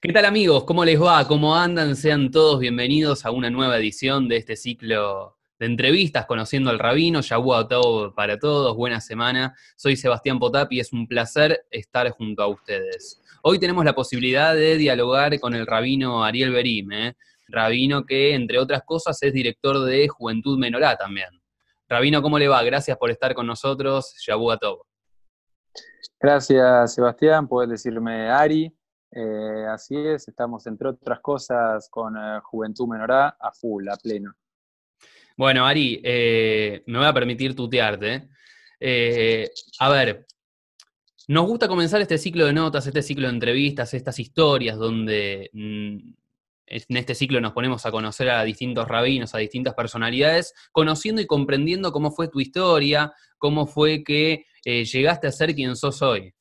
¿Qué tal amigos? ¿Cómo les va? ¿Cómo andan? Sean todos bienvenidos a una nueva edición de este ciclo de entrevistas conociendo al rabino. Yahua todo para todos, buena semana. Soy Sebastián Potap y es un placer estar junto a ustedes. Hoy tenemos la posibilidad de dialogar con el rabino Ariel Berim, ¿eh? rabino que entre otras cosas es director de Juventud Menorá también. Rabino, ¿cómo le va? Gracias por estar con nosotros. Yahua todo. Gracias, Sebastián. Puedes decirme Ari. Eh, así es, estamos entre otras cosas con eh, Juventud Menorá a full, a pleno. Bueno, Ari, eh, me voy a permitir tutearte. a ver, nos gusta comenzar este ciclo de notas, este ciclo de entrevistas, estas historias donde mm, en este ciclo nos ponemos a conocer a distintos rabinos, a distintas personalidades, conociendo y comprendiendo cómo fue tu historia, cómo fue que llegaste a ser quien sos hoy.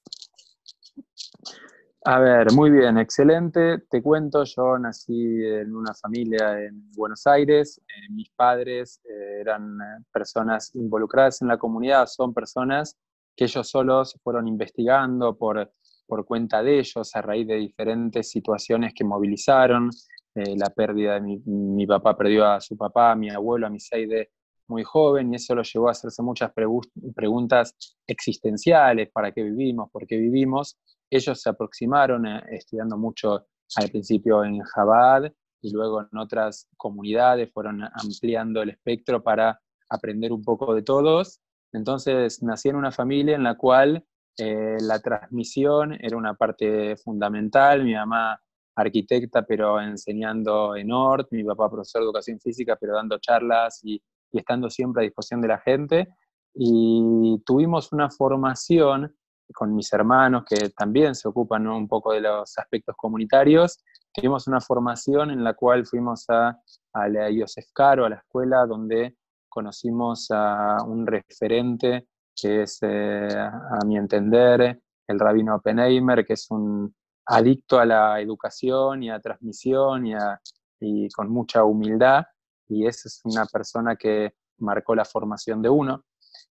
A ver, muy bien, excelente. Te cuento, yo nací en una familia en Buenos Aires. Eh, mis padres eh, eran eh, personas involucradas en la comunidad, son personas que ellos solos fueron investigando por, por cuenta de ellos a raíz de diferentes situaciones que movilizaron. la pérdida de mi, mi, papá perdió a su papá, a mi abuelo, a mi Seide muy joven, y eso lo llevó a hacerse muchas preguntas existenciales, ¿para qué vivimos? ¿Por qué vivimos? Ellos se aproximaron eh, estudiando mucho al principio en Jabad y luego en otras comunidades, fueron ampliando el espectro para aprender un poco de todos. Entonces nací en una familia en la cual eh, la transmisión era una parte fundamental. Mi mamá arquitecta, pero enseñando en ORT, mi papá profesor de educación física, pero dando charlas y, y estando siempre a disposición de la gente. Y tuvimos una formación con mis hermanos que también se ocupan un poco de los aspectos comunitarios, tuvimos una formación en la cual fuimos a, a la Caro, a la escuela, donde conocimos a un referente que es, eh, a mi entender, el rabino Oppenheimer, que es un adicto a la educación y a transmisión y, y con mucha humildad, y esa es una persona que marcó la formación de uno.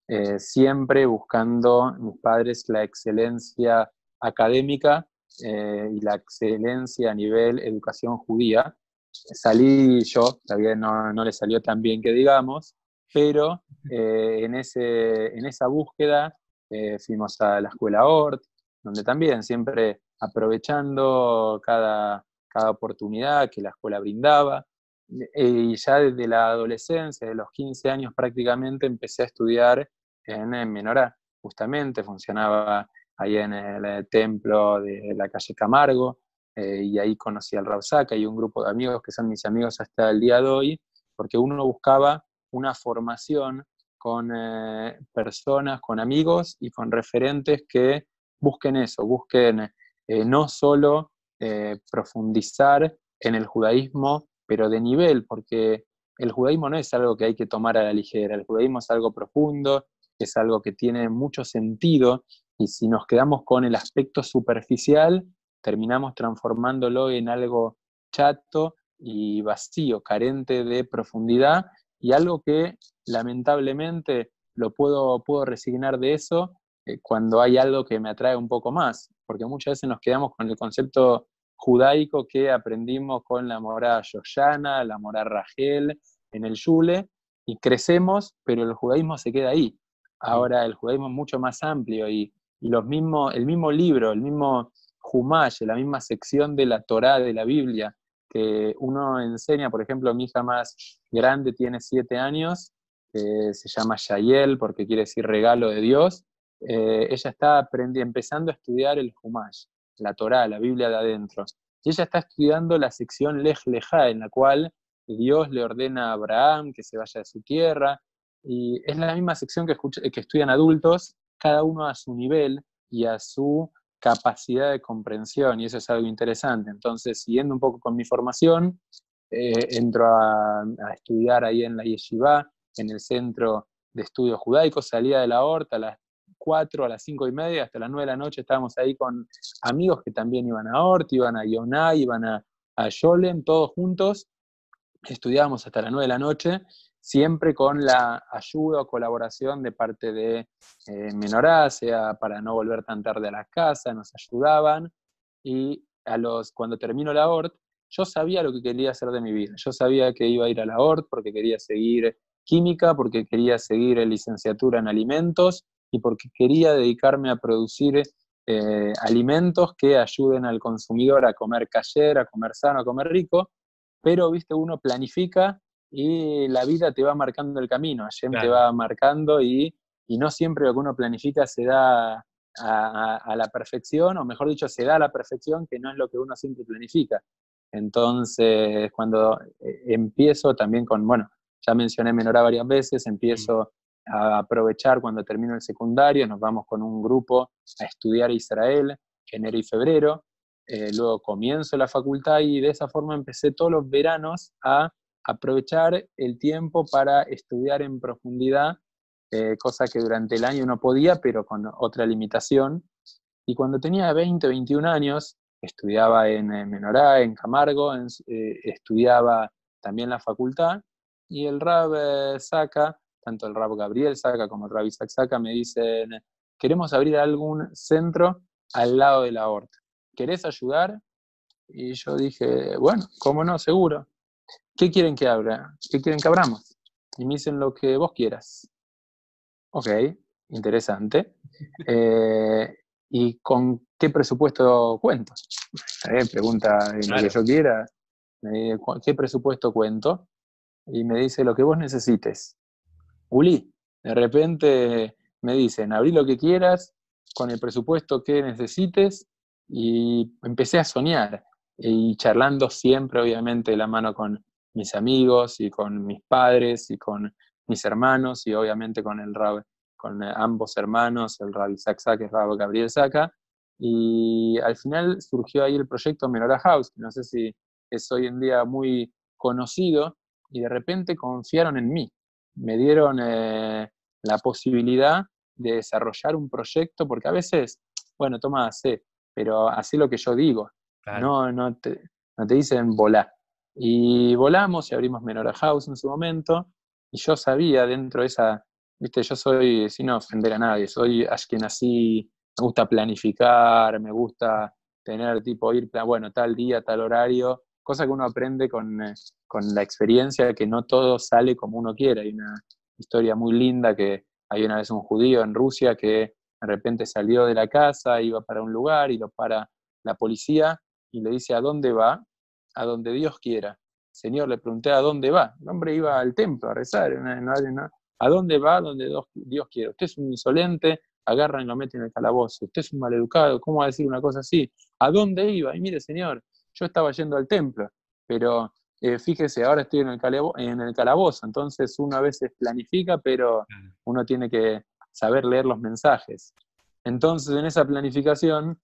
Eh, siempre buscando mis padres la excelencia académica eh, y la excelencia a nivel educación judía. Salí yo, todavía no, no le salió tan bien que digamos, pero eh, en, ese, en esa búsqueda fuimos a la escuela ORT, donde también siempre aprovechando cada, cada oportunidad que la escuela brindaba, y ya desde la adolescencia, de los 15 años prácticamente, empecé a estudiar en, Menorá, justamente, funcionaba ahí en el templo de la calle Camargo, eh, y ahí conocí al Rausaca y un grupo de amigos que son mis amigos hasta el día de hoy, porque uno buscaba una formación con eh, personas, con amigos y con referentes que busquen eso, busquen eh, no solo profundizar en el judaísmo, pero de nivel, porque el judaísmo no es algo que hay que tomar a la ligera, el judaísmo es algo profundo, es algo que tiene mucho sentido y si nos quedamos con el aspecto superficial, terminamos transformándolo en algo chato y vacío, carente de profundidad y algo que lamentablemente lo puedo, puedo resignar de eso eh, cuando hay algo que me atrae un poco más, porque muchas veces nos quedamos con el concepto judaico que aprendimos con la morada Yoshana, la morada Rachel en el Yule, y crecemos, pero el judaísmo se queda ahí. Ahora el judaísmo es mucho más amplio y, los mismos, el mismo libro, el mismo Humash, la misma sección de la Torá de la Biblia, que uno enseña, por ejemplo, mi hija más grande tiene siete años, se llama Yayel porque quiere decir regalo de Dios, eh, ella está empezando a estudiar el Humash, la Torá, la Biblia de adentro. Y ella está estudiando la sección Lej Lejá, en la cual Dios le ordena a Abraham que se vaya de su tierra, y es la misma sección que, que estudian adultos, cada uno a su nivel y a su capacidad de comprensión, y eso es algo interesante. Entonces, siguiendo un poco con mi formación, eh, entro a, estudiar ahí en la Yeshiva, en el Centro de Estudios Judaicos, salía de la Horta las 4, a las 5 y media, hasta las 9 de la noche estábamos ahí con amigos que también iban a Hort, iban a Yonah, iban a, a Yolem, todos juntos, estudiábamos hasta las 9 de la noche, siempre con la ayuda o colaboración de parte de eh, Menorá, sea para no volver tan tarde a la casa, nos ayudaban. Y a los, cuando termino la ORT, yo sabía lo que quería hacer de mi vida. Yo sabía que iba a ir a la ORT porque quería seguir química, porque quería seguir licenciatura en alimentos y porque quería dedicarme a producir eh, alimentos que ayuden al consumidor a comer cayer, a comer sano, a comer rico, pero, viste, uno planifica y la vida te va marcando el camino, Hashem te va marcando y, no siempre lo que uno planifica se da a, la perfección, o mejor dicho, se da a la perfección, que no es lo que uno siempre planifica. Entonces, cuando eh, empiezo también con, bueno, ya mencioné Menorá varias veces, empiezo a aprovechar cuando termino el secundario, nos vamos con un grupo a estudiar Israel, enero y febrero, eh, luego comienzo la facultad y de esa forma empecé todos los veranos a aprovechar el tiempo para estudiar en profundidad, eh, cosa que durante el año no podía, pero con otra limitación. Y cuando tenía 20, 21 años, estudiaba en, Menorá, en Camargo, eh, estudiaba también la facultad, y el Rab Saca, tanto el Rab Gabriel Saca como el Rab Isaac Saca, me dicen, queremos abrir algún centro al lado de la horta. ¿Querés ayudar? Y yo dije, bueno, ¿cómo no? Seguro. ¿Qué quieren que abra? ¿Qué quieren que abramos? Y me dicen lo que vos quieras. Ok, interesante. Eh, ¿Y con qué presupuesto cuento? pregunta lo que yo quiera. ¿Qué presupuesto cuento? Y me dice lo que vos necesites. Uli, de repente me dicen, abrí lo que quieras, con el presupuesto que necesites, y empecé a soñar. Y charlando siempre, obviamente, de la mano con mis amigos y con mis padres y con mis hermanos y obviamente con el Rab, con ambos hermanos, el Rab Isaac Saca y el Rab Gabriel Saca. Y al final surgió ahí el proyecto Menorah House, que no sé si es hoy en día muy conocido, y de repente confiaron en mí. Me dieron eh, la posibilidad de desarrollar un proyecto, porque a veces, bueno, toma, sé, pero así lo que yo digo. No, no, te, no te dicen volar. Y volamos y abrimos Menorah House en su momento, y yo sabía dentro de esa, viste, yo soy, sin ofender a nadie, soy así, me gusta planificar, me gusta tener tipo ir, bueno, tal día, tal horario, cosa que uno aprende con, eh, con la experiencia, que no todo sale como uno quiere. Hay una historia muy linda que hay una vez un judío en Rusia que de repente salió de la casa, iba para un lugar y lo para la policía y le dice, ¿a dónde va? a donde Dios quiera. Señor, le pregunté a dónde va. El hombre iba al templo a rezar. ¿A dónde va? Donde Dios quiere. Usted es un insolente, agarran y lo meten en el calabozo. Usted es un maleducado, ¿cómo va a decir una cosa así? ¿A dónde iba? Y mire, Señor, yo estaba yendo al templo, pero eh, fíjese, ahora estoy en el, en el calabozo. Entonces uno a veces planifica, pero uno tiene que saber leer los mensajes. Entonces, en esa planificación,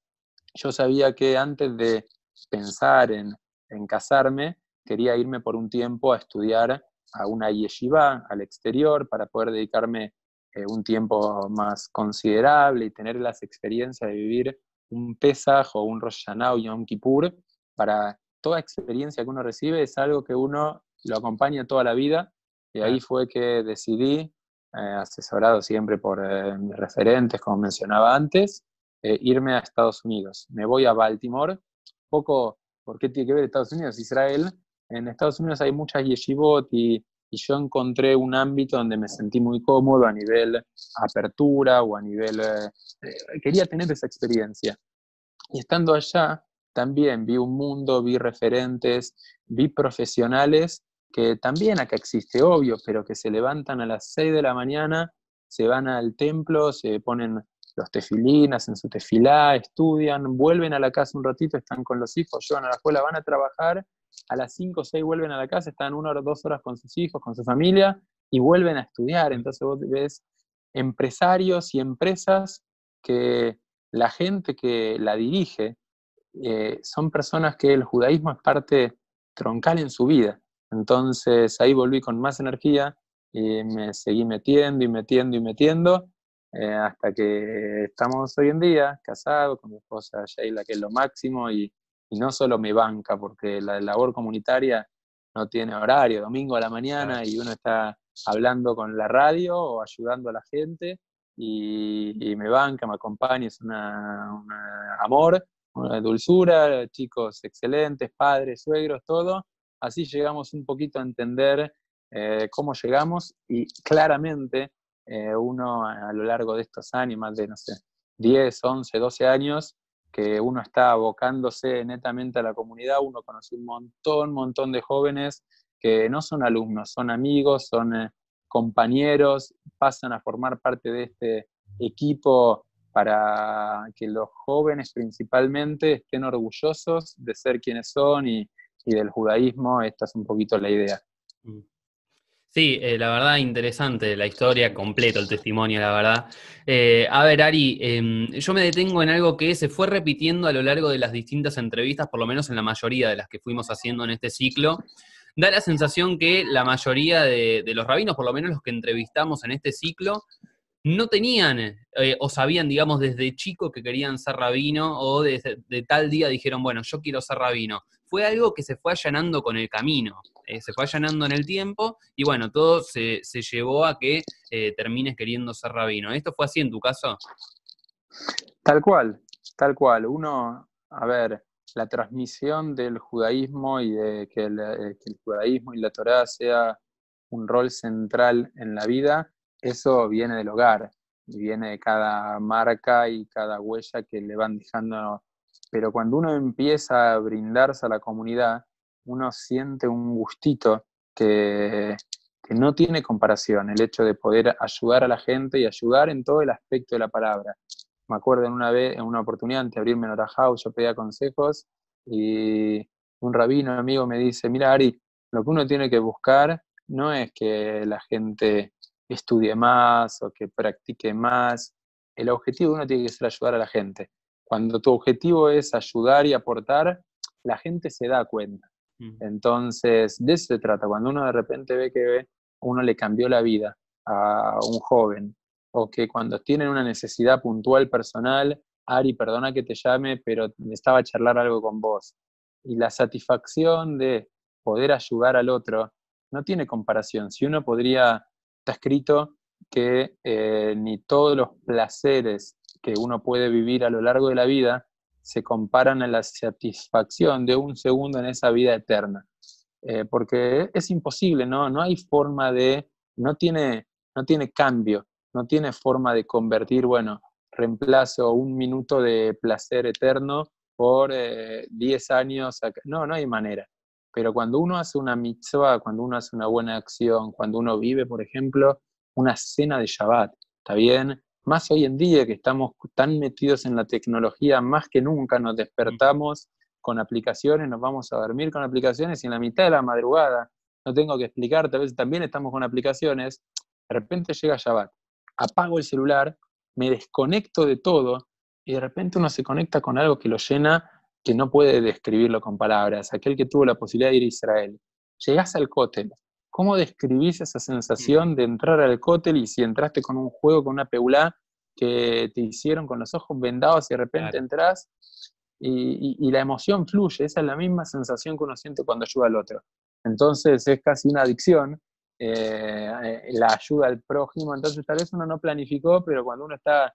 yo sabía que antes de pensar en en casarme, quería irme por un tiempo a estudiar a una yeshiva al exterior para poder dedicarme eh, un tiempo más considerable y tener las experiencias de vivir un Pesaj o un Rosh Hashanah o Yom Kippur. Para toda experiencia que uno recibe es algo que uno lo acompaña toda la vida y ahí fue que decidí, eh, asesorado siempre por eh, mis referentes, como mencionaba antes, irme a Estados Unidos. Me voy a Baltimore, poco ¿Por qué tiene que ver Estados Unidos? Israel. En Estados Unidos hay muchas yeshivot y, yo encontré un ámbito donde me sentí muy cómodo a nivel apertura o a nivel... Eh, eh, quería tener esa experiencia. Y estando allá, también vi un mundo, vi referentes, vi profesionales que también acá existe, obvio, pero que se levantan a las 6 de la mañana, se van al templo, se ponen los tefilinas, en su tefilá, estudian, vuelven a la casa un ratito, están con los hijos, llevan a la escuela, van a trabajar, a las 5 o 6 vuelven a la casa, están una o dos horas con sus hijos, con su familia, y vuelven a estudiar. Entonces vos ves empresarios y empresas que la gente que la dirige eh, son personas que el judaísmo es parte troncal en su vida. Entonces ahí volví con más energía y me seguí metiendo y metiendo y metiendo eh, hasta que estamos hoy en día casados con mi esposa Sheila, que es lo máximo, y, no solo me banca, porque la labor comunitaria no tiene horario, domingo a la mañana, y uno está hablando con la radio o ayudando a la gente, y, me banca, me acompaña, es un amor, dulzura, chicos excelentes, padres, suegros, todo. Así llegamos un poquito a entender eh, cómo llegamos y claramente eh, uno a lo largo de estos años, más de, no sé, 10, 11, 12 años, que uno está abocándose netamente a la comunidad, uno conoce un montón, montón de jóvenes que no son alumnos, son amigos, son eh, compañeros, pasan a formar parte de este equipo para que los jóvenes principalmente estén orgullosos de ser quienes son y, del judaísmo. Esta es un poquito la idea. Mm. Sí, eh, la verdad interesante la historia, completo el testimonio, la verdad. Eh, a ver, Ari, em, yo me detengo en algo que se fue repitiendo a lo largo de las distintas entrevistas, por lo menos en la mayoría de las que fuimos haciendo en este ciclo. Da la sensación que la mayoría de, de los rabinos, por lo menos los que entrevistamos en este ciclo, no tenían eh, o sabían, digamos, desde chico que querían ser rabino o desde de tal día dijeron, bueno, yo quiero ser rabino. Fue algo que se fue allanando con el camino, eh, se fue allanando en el tiempo y bueno, todo se, llevó a que eh, termines queriendo ser rabino. ¿Esto fue así en tu caso? Tal cual, tal cual. Uno, a ver, la transmisión del judaísmo y de que el, que el judaísmo y la Torah sea un rol central en la vida eso viene del hogar, viene de cada marca y cada huella que le van dejando. Pero cuando uno empieza a brindarse a la comunidad, uno siente un gustito que, no tiene comparación, el hecho de poder ayudar a la gente y ayudar en todo el aspecto de la palabra. Me acuerdo en una vez, en una oportunidad, de abrirme en House, yo pedía consejos y un rabino amigo me dice, mira Ari, lo que uno tiene que buscar no es que la gente estudie más o que practique más. El objetivo uno tiene que ser ayudar a la gente. Cuando tu objetivo es ayudar y aportar, la gente se da cuenta. Entonces, de eso se trata. Cuando uno de repente ve que uno le cambió la vida a un joven, o que cuando tienen una necesidad puntual personal, Ari, perdona que te llame, pero estaba a charlar algo con vos. Y la satisfacción de poder ayudar al otro no tiene comparación. Si uno podría está escrito que eh, ni todos los placeres que uno puede vivir a lo largo de la vida se comparan a la satisfacción de un segundo en esa vida eterna. Eh, porque es imposible, ¿no? No hay forma de, no tiene, no tiene cambio, no tiene forma de convertir, bueno, reemplazo un minuto de placer eterno por 10 eh, años. No, no hay manera. Pero cuando uno hace una mitzvah, cuando uno hace una buena acción, cuando uno vive, por ejemplo, una cena de Shabbat, ¿está bien? Más hoy en día que estamos tan metidos en la tecnología, más que nunca nos despertamos con aplicaciones, nos vamos a dormir con aplicaciones y en la mitad de la madrugada, no tengo que explicarte, a veces también estamos con aplicaciones, de repente llega Shabbat, apago el celular, me desconecto de todo y de repente uno se conecta con algo que lo llena que no puede describirlo con palabras, aquel que tuvo la posibilidad de ir a Israel. Llegás al cótel, ¿cómo describís esa sensación de entrar al cótel y si entraste con un juego, con una peulá que te hicieron con los ojos vendados y de repente entras y, la emoción fluye? Esa es la misma sensación que uno siente cuando ayuda al otro. Entonces es casi una adicción eh, eh, la ayuda al prójimo. Entonces tal vez uno no planificó, pero cuando uno está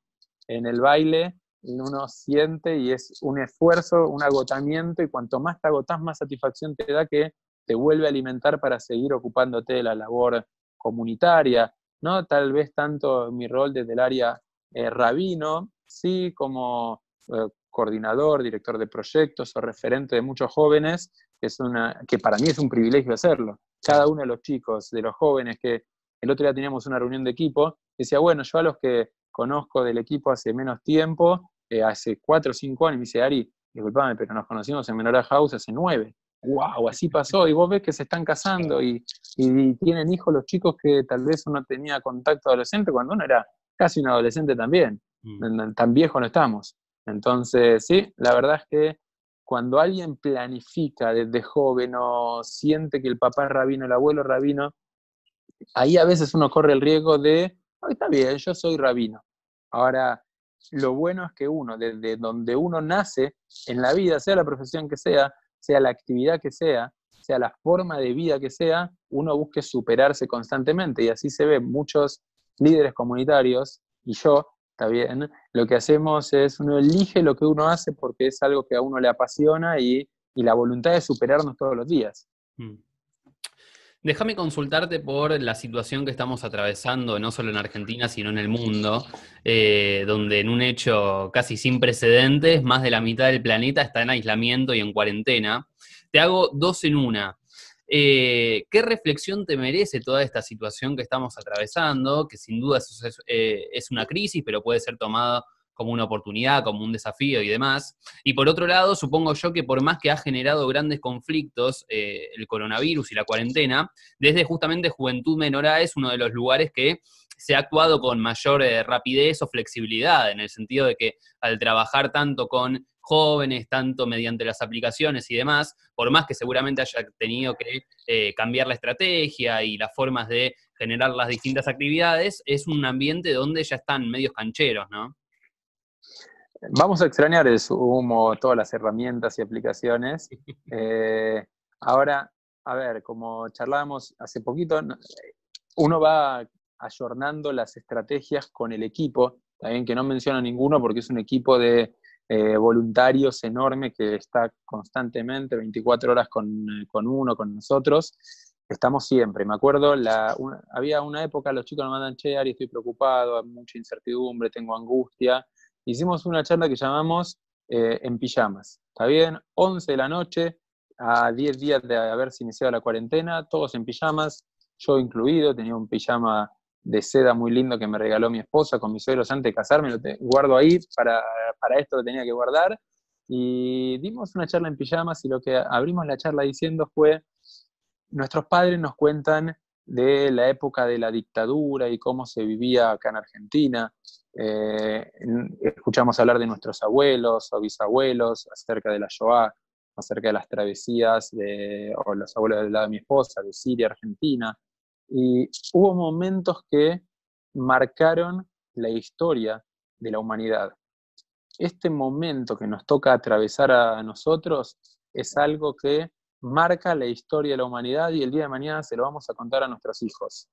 en el baile, uno siente y es un esfuerzo, un agotamiento, y cuanto más te agotas, más satisfacción te da que te vuelve a alimentar para seguir ocupándote de la labor comunitaria, ¿no? Tal vez tanto mi rol desde el área eh, rabino, sí, como eh, coordinador, director de proyectos o referente de muchos jóvenes, que, es una, que para mí es un privilegio hacerlo. Cada uno de los chicos, de los jóvenes que el otro día teníamos una reunión de equipo, decía, bueno, yo a los que conozco del equipo hace menos tiempo, eh, hace cuatro o cinco años, me dice, Ari, disculpame, pero nos conocimos en Menora House hace nueve. ¡Wow! Así pasó. Y vos ves que se están casando y, tienen hijos los chicos que tal vez uno tenía contacto adolescente cuando uno era casi un adolescente también. Mm. Tan viejo no estamos. Entonces, sí, la verdad es que cuando alguien planifica desde joven o siente que el papá es rabino, el abuelo es rabino, ahí a veces uno corre el riesgo de, está bien, yo soy rabino. Ahora, lo bueno es que uno, desde donde uno nace en la vida, sea la profesión que sea, sea la actividad que sea, sea la forma de vida que sea, uno busque superarse constantemente. Y así se ven muchos líderes comunitarios y yo ¿está bien? Lo que hacemos es, uno elige lo que uno hace porque es algo que a uno le apasiona y, la voluntad de superarnos todos los días. Mm. Déjame consultarte por la situación que estamos atravesando, no solo en Argentina, sino en el mundo, eh, donde en un hecho casi sin precedentes, más de la mitad del planeta está en aislamiento y en cuarentena. Te hago dos en una. Eh, ¿Qué reflexión te merece toda esta situación que estamos atravesando? Que sin duda es, eh, es una crisis, pero puede ser tomada como una oportunidad, como un desafío y demás. Y por otro lado, supongo yo que por más que ha generado grandes conflictos eh, el coronavirus y la cuarentena, desde justamente Juventud Menora es uno de los lugares que se ha actuado con mayor rapidez o flexibilidad, en el sentido de que al trabajar tanto con jóvenes, tanto mediante las aplicaciones y demás, por más que seguramente haya tenido que eh, cambiar la estrategia y las formas de generar las distintas actividades, es un ambiente donde ya están medios cancheros, ¿no? Vamos a extrañar el humo, todas las herramientas y aplicaciones. Eh, ahora, a ver, como charlábamos hace poquito, uno va ayornando las estrategias con el equipo, también que no menciono ninguno porque es un equipo de eh, voluntarios enorme que está constantemente 24 horas con, uno, con nosotros. Estamos siempre. Me acuerdo, la, había una época, los chicos nos mandan, che, Ari, estoy preocupado, hay mucha incertidumbre, tengo angustia. Hicimos una charla que llamamos eh, En pijamas. ¿Está bien? 11 de la noche, a 10 días de haberse iniciado la cuarentena, todos en pijamas, yo incluido, tenía un pijama de seda muy lindo que me regaló mi esposa con mis suegros antes de casarme, lo guardo ahí, para, para esto lo tenía que guardar. Y dimos una charla en pijamas y lo que abrimos la charla diciendo fue, nuestros padres nos cuentan de la época de la dictadura y cómo se vivía acá en Argentina. Eh, escuchamos hablar de nuestros abuelos o bisabuelos acerca de la Shoah, acerca de las travesías de, o los abuelos del lado de mi esposa, de Siria, Argentina. Y hubo momentos que marcaron la historia de la humanidad. Este momento que nos toca atravesar a nosotros es algo que marca la historia de la humanidad y el día de mañana se lo vamos a contar a nuestros hijos.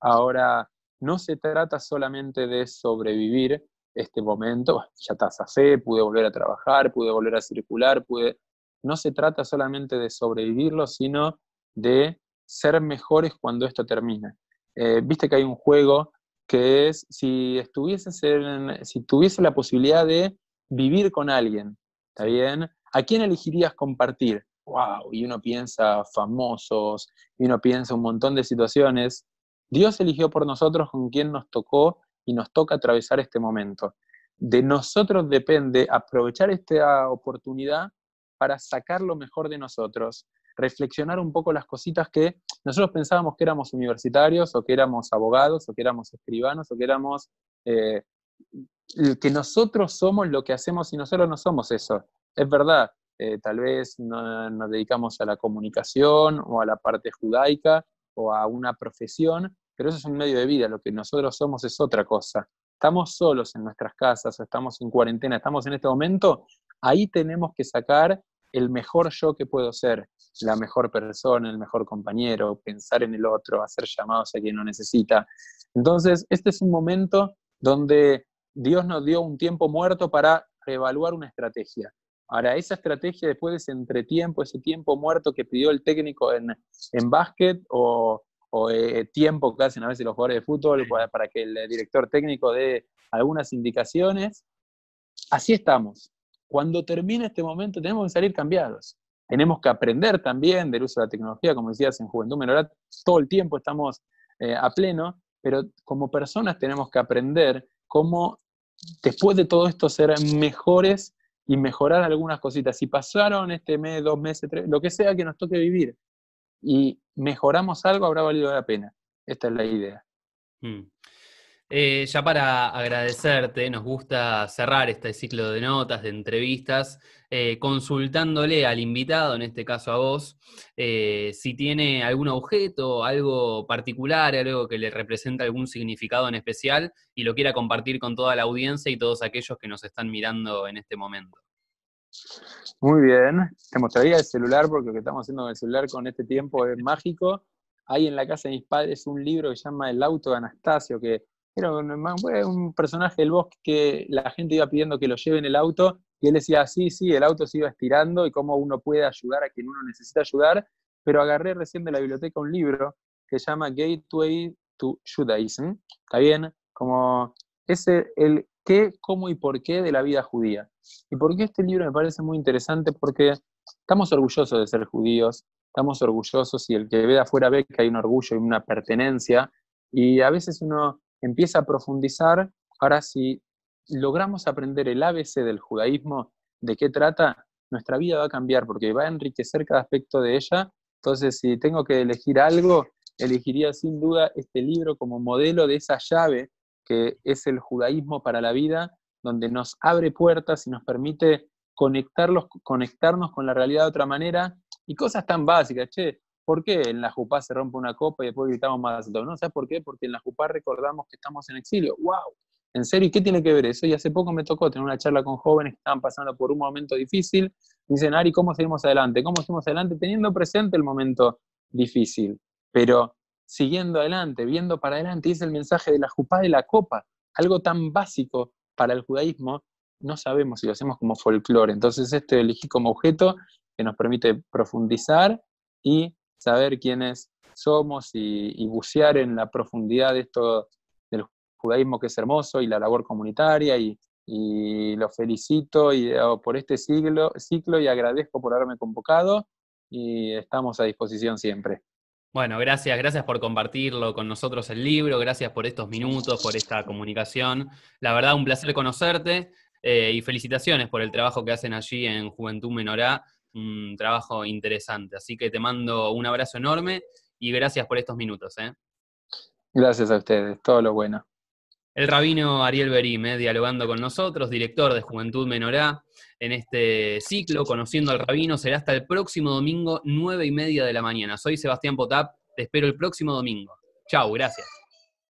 Ahora, no se trata solamente de sobrevivir este momento, ya fe, pude volver a trabajar, pude volver a circular, pude... No se trata solamente de sobrevivirlo, sino de ser mejores cuando esto termina. Eh, viste que hay un juego que es si estuvieses en, si tuviese la posibilidad de vivir con alguien, ¿está bien? ¿A quién elegirías compartir? Wow, y uno piensa famosos, y uno piensa un montón de situaciones. Dios eligió por nosotros con quien nos tocó y nos toca atravesar este momento. De nosotros depende aprovechar esta oportunidad para sacar lo mejor de nosotros, reflexionar un poco las cositas que nosotros pensábamos que éramos universitarios o que éramos abogados o que éramos escribanos o que éramos... Eh, que nosotros somos lo que hacemos y nosotros no somos eso. Es verdad, eh, tal vez no, nos dedicamos a la comunicación o a la parte judaica o a una profesión, pero eso es un medio de vida, lo que nosotros somos es otra cosa. Estamos solos en nuestras casas o estamos en cuarentena, estamos en este momento, ahí tenemos que sacar el mejor yo que puedo ser, la mejor persona, el mejor compañero, pensar en el otro, hacer llamados a quien lo necesita. Entonces, este es un momento donde Dios nos dio un tiempo muerto para reevaluar una estrategia. Ahora, esa estrategia después de ese entretiempo, ese tiempo muerto que pidió el técnico en, en básquet o, eh, tiempo que hacen a veces los jugadores de fútbol para que el director técnico dé algunas indicaciones, así estamos. Cuando termine este momento tenemos que salir cambiados. Tenemos que aprender también del uso de la tecnología, como decías en Juventud Menor, todo el tiempo estamos eh, a pleno, pero como personas tenemos que aprender cómo después de todo esto ser mejores y mejorar algunas cositas. Si pasaron este mes, dos meses, tres, lo que sea que nos toque vivir, y mejoramos algo, habrá valido la pena. Esta es la idea. Mm. Eh, ya para agradecerte, nos gusta cerrar este ciclo de notas, de entrevistas, eh, consultándole al invitado, en este caso a vos, eh, si tiene algún objeto, algo particular, algo que le representa algún significado en especial y lo quiera compartir con toda la audiencia y todos aquellos que nos están mirando en este momento. Muy bien, te mostraría el celular porque lo que estamos haciendo con el celular con este tiempo es mágico. Hay en la casa de mis padres un libro que se llama El auto de Anastasio, que era un, personaje del bosque que la gente iba pidiendo que lo lleve en el auto y él decía, sí, sí, el auto se iba estirando y cómo uno puede ayudar a quien uno necesita ayudar, pero agarré recién de la biblioteca un libro que se llama Gateway to Judaism, ¿está bien? Como ese, el qué, cómo y por qué de la vida judía. Y por qué este libro me parece muy interesante, porque estamos orgullosos de ser judíos, estamos orgullosos y el que ve de afuera ve que hay un orgullo y una pertenencia, y a veces uno empieza a profundizar, ahora si logramos aprender el ABC del judaísmo, de qué trata, nuestra vida va a cambiar porque va a enriquecer cada aspecto de ella. Entonces, si tengo que elegir algo, elegiría sin duda este libro como modelo de esa llave que es el judaísmo para la vida, donde nos abre puertas y nos permite conectarnos con la realidad de otra manera y cosas tan básicas. Che, ¿por qué en la Jupá se rompe una copa y después gritamos alto? ¿No? ¿Sabes por qué? Porque en la Jupá recordamos que estamos en exilio. ¡Wow! ¿En serio? ¿Y qué tiene que ver eso? Y hace poco me tocó tener una charla con jóvenes que estaban pasando por un momento difícil. Dicen, Ari, ¿cómo seguimos adelante? ¿Cómo seguimos adelante? Teniendo presente el momento difícil, pero siguiendo adelante, viendo para adelante. Y el mensaje de la jupá de la copa, algo tan básico para el judaísmo, no sabemos si lo hacemos como folclore. Entonces, este elegí como objeto que nos permite profundizar y saber quiénes somos y, bucear en la profundidad de esto judaísmo que es hermoso y la labor comunitaria y, y lo felicito y, oh, por este siglo, ciclo y agradezco por haberme convocado y estamos a disposición siempre. Bueno, gracias, gracias por compartirlo con nosotros el libro, gracias por estos minutos, por esta comunicación. La verdad, un placer conocerte eh, y felicitaciones por el trabajo que hacen allí en Juventud Menorá, un trabajo interesante. Así que te mando un abrazo enorme y gracias por estos minutos. ¿eh? Gracias a ustedes, todo lo bueno. El rabino Ariel Berime, dialogando con nosotros, director de Juventud Menorá, en este ciclo, Conociendo al Rabino, será hasta el próximo domingo, nueve y media de la mañana. Soy Sebastián Potap, te espero el próximo domingo. Chau, gracias.